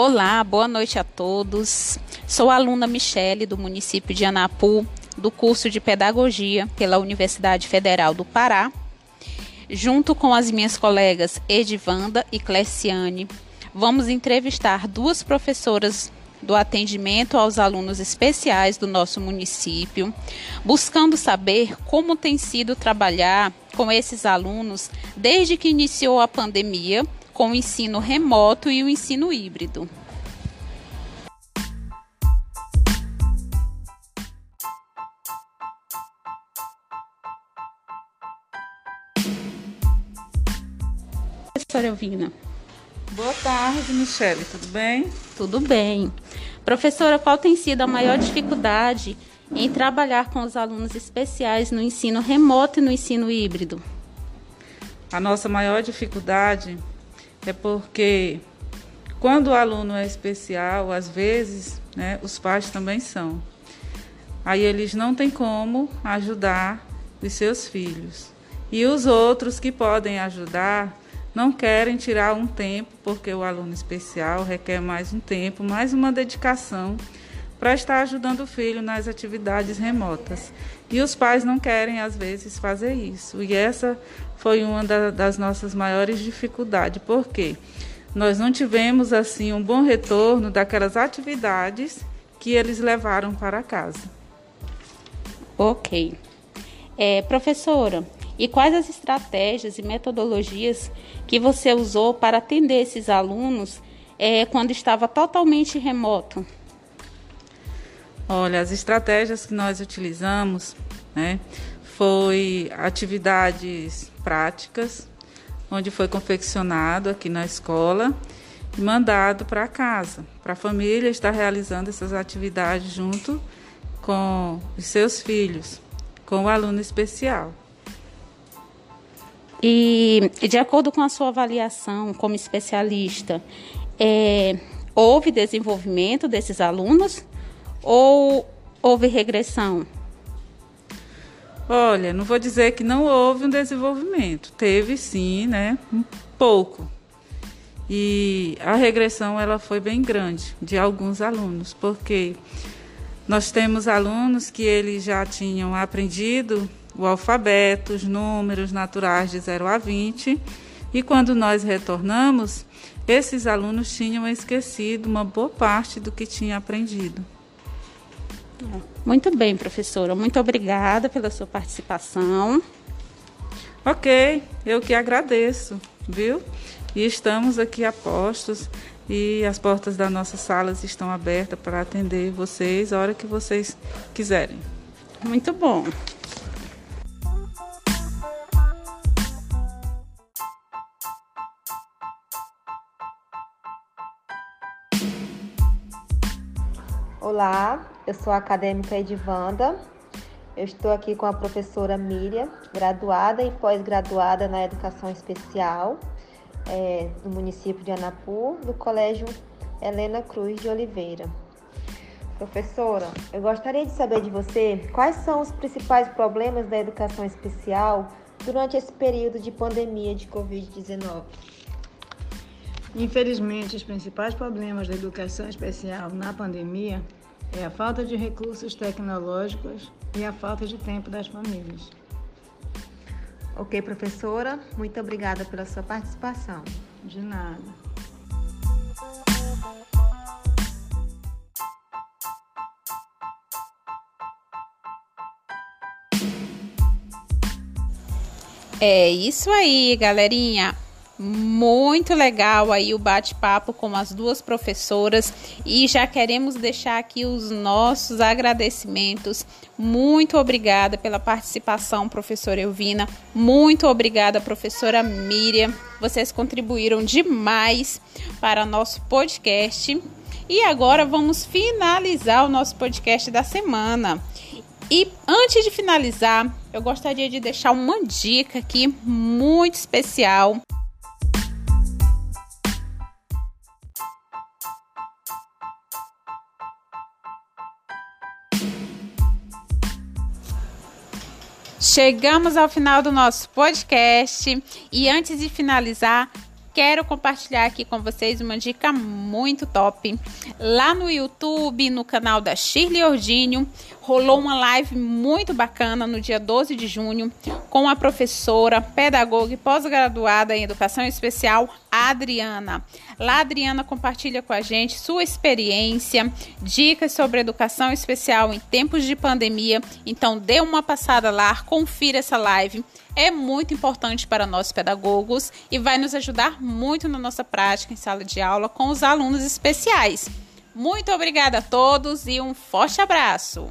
Olá, boa noite a todos. Sou aluna Michele do município de Anapu, do curso de Pedagogia pela Universidade Federal do Pará. Junto com as minhas colegas Edivanda e Cleciane, vamos entrevistar duas professoras do atendimento aos alunos especiais do nosso município, buscando saber como tem sido trabalhar com esses alunos desde que iniciou a pandemia, com o ensino remoto e o ensino híbrido. Professora Elvina. Boa tarde, Michele, tudo bem? Tudo bem. Professora, qual tem sido a maior dificuldade em trabalhar com os alunos especiais no ensino remoto e no ensino híbrido? A nossa maior dificuldade é porque quando o aluno é especial, às vezes, né, os pais também são. Aí eles não têm como ajudar os seus filhos. E os outros que podem ajudar não querem tirar um tempo, porque o aluno especial requer mais um tempo, mais uma dedicação para estar ajudando o filho nas atividades remotas. E os pais não querem, às vezes, fazer isso. E essa foi uma da, das nossas maiores dificuldades. Por quê? Nós não tivemos, assim, um bom retorno daquelas atividades que eles levaram para casa. Ok. É, professora, e quais as estratégias e metodologias que você usou para atender esses alunos é, quando estava totalmente remoto? Olha, as estratégias que nós utilizamos, né, foi atividades práticas, onde foi confeccionado aqui na escola e mandado para casa, para a família estar realizando essas atividades junto com os seus filhos, com o aluno especial. E, de acordo com a sua avaliação como especialista, é, houve desenvolvimento desses alunos ou houve regressão? Olha, não vou dizer que não houve um desenvolvimento. Teve sim, né? Um pouco. E a regressão ela foi bem grande de alguns alunos, porque nós temos alunos que eles já tinham aprendido o alfabeto, os números naturais de 0 a 20. E quando nós retornamos, esses alunos tinham esquecido uma boa parte do que tinha aprendido. Muito bem, professora. Muito obrigada pela sua participação. Ok, eu que agradeço, viu? E estamos aqui a postos e as portas das nossas salas estão abertas para atender vocês a hora que vocês quiserem. Muito bom. Olá, eu sou a acadêmica Edivanda. Eu estou aqui com a professora Miriam, graduada e pós-graduada na Educação Especial é, do município de Anapu, do Colégio Helena Cruz de Oliveira. Professora, eu gostaria de saber de você quais são os principais problemas da educação especial durante esse período de pandemia de Covid-19. Infelizmente, os principais problemas da educação especial na pandemia é a falta de recursos tecnológicos e a falta de tempo das famílias. Ok, professora, muito obrigada pela sua participação. De nada. É isso aí, galerinha muito legal aí o bate-papo com as duas professoras e já queremos deixar aqui os nossos agradecimentos. Muito obrigada pela participação, professora Elvina. Muito obrigada, professora Miriam. Vocês contribuíram demais para nosso podcast. E agora vamos finalizar o nosso podcast da semana. E antes de finalizar, eu gostaria de deixar uma dica aqui muito especial Chegamos ao final do nosso podcast e antes de finalizar, quero compartilhar aqui com vocês uma dica muito top. Lá no YouTube, no canal da Shirley Ordínio, rolou uma live muito bacana no dia 12 de junho com a professora, pedagoga e pós-graduada em educação especial, Adriana. Lá, a Adriana compartilha com a gente sua experiência, dicas sobre educação especial em tempos de pandemia. Então, dê uma passada lá, confira essa live é muito importante para nós pedagogos e vai nos ajudar muito na nossa prática em sala de aula com os alunos especiais. Muito obrigada a todos e um forte abraço!